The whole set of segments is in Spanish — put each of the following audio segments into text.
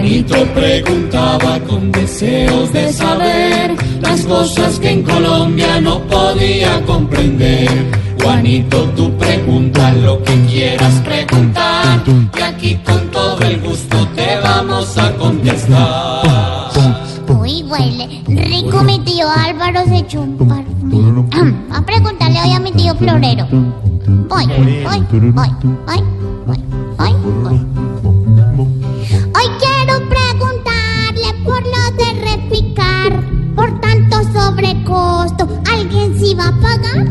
Juanito preguntaba con deseos de saber las cosas que en Colombia no podía comprender. Juanito, tú pregunta lo que quieras preguntar y aquí con todo el gusto te vamos a contestar. Uy, huele. Rico mi tío Álvaro se echó un perfume. Ah, A preguntarle hoy a mi tío Florero. Voy, voy, voy, voy, voy, voy, voy. Va a pagar?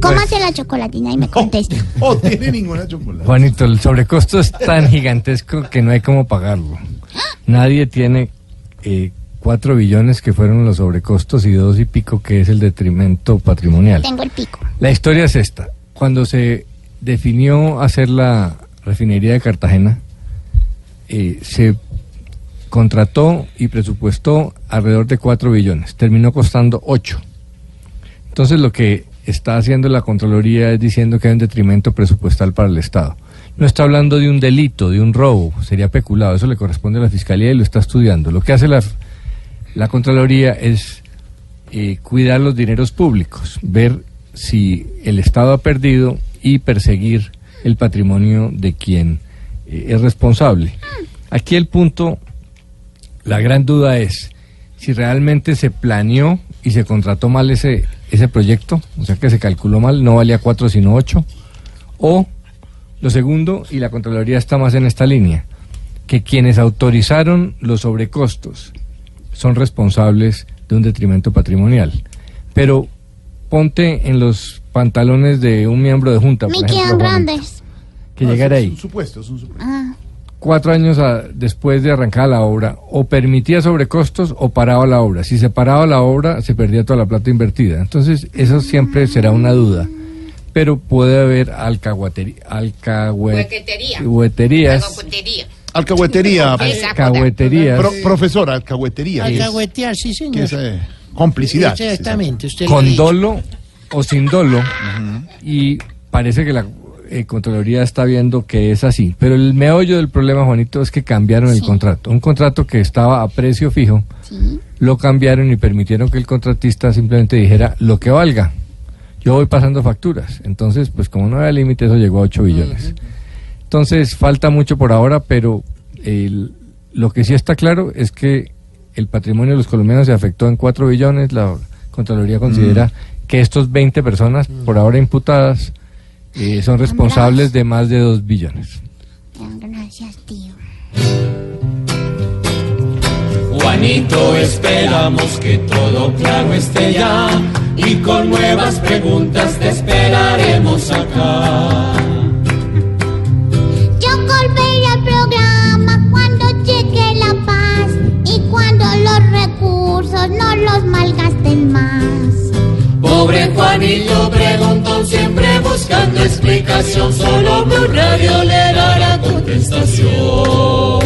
Cómase la chocolatina y me contesta. Oh, tiene ninguna chocolate. Juanito, el sobrecosto es tan gigantesco que no hay cómo pagarlo. Nadie tiene eh, cuatro billones que fueron los sobrecostos y dos y pico que es el detrimento patrimonial. Tengo el pico. La historia es esta. Cuando se definió hacer la refinería de Cartagena, eh, se contrató y presupuestó alrededor de 4 billones. Terminó costando 8. Entonces lo que está haciendo la Contraloría es diciendo que hay un detrimento presupuestal para el Estado. No está hablando de un delito, de un robo, sería peculado, eso le corresponde a la Fiscalía y lo está estudiando. Lo que hace la, la Contraloría es eh, cuidar los dineros públicos, ver si el Estado ha perdido y perseguir el patrimonio de quien eh, es responsable. Aquí el punto, la gran duda es si realmente se planeó y se contrató mal ese, ese proyecto, o sea que se calculó mal, no valía cuatro sino ocho, o lo segundo, y la Contraloría está más en esta línea, que quienes autorizaron los sobrecostos son responsables de un detrimento patrimonial. Pero ponte en los pantalones de un miembro de junta, Me por ejemplo, grandes. que No, llegara es ahí un supuesto, es un supuesto. Ah. Cuatro años a- después de arrancar la obra, o permitía sobrecostos o paraba la obra. Si se paraba la obra, se perdía toda la plata invertida. Entonces, eso siempre será una duda. Pero puede haber alcahuatería, Huequetería. alcahueterías, Alcahuetería. Alcahuetería. Alcahueterías Pro- profesora, alcahuetería. Alcahuetear, sí, que señor. es eh, complicidad. Exactamente, usted con dolo o sin dolo. Y parece que la eh, Contraloría está viendo que es así. Pero el meollo del problema, Juanito, es que cambiaron el contrato. Un contrato que estaba a precio fijo, Sí. lo cambiaron y permitieron que el contratista simplemente dijera lo que valga. Yo voy pasando facturas. Entonces, pues como no había límite, eso llegó a 8 billones. Entonces, falta mucho por ahora, pero el- lo que sí está claro es que el patrimonio de los colombianos se afectó en 4 billones. La Contraloría considera que estos 20 personas, por ahora imputadas, eh, son responsables de más de 2 billones. Gracias, tío. Juanito, esperamos que todo claro esté ya y con nuevas preguntas te esperaremos acá. Yo volveré al programa cuando llegue la paz y cuando los recursos no los malgasten más. Pobre Juanito preguntón siempre buscando explicación, solo Blue Radio le dará contestación.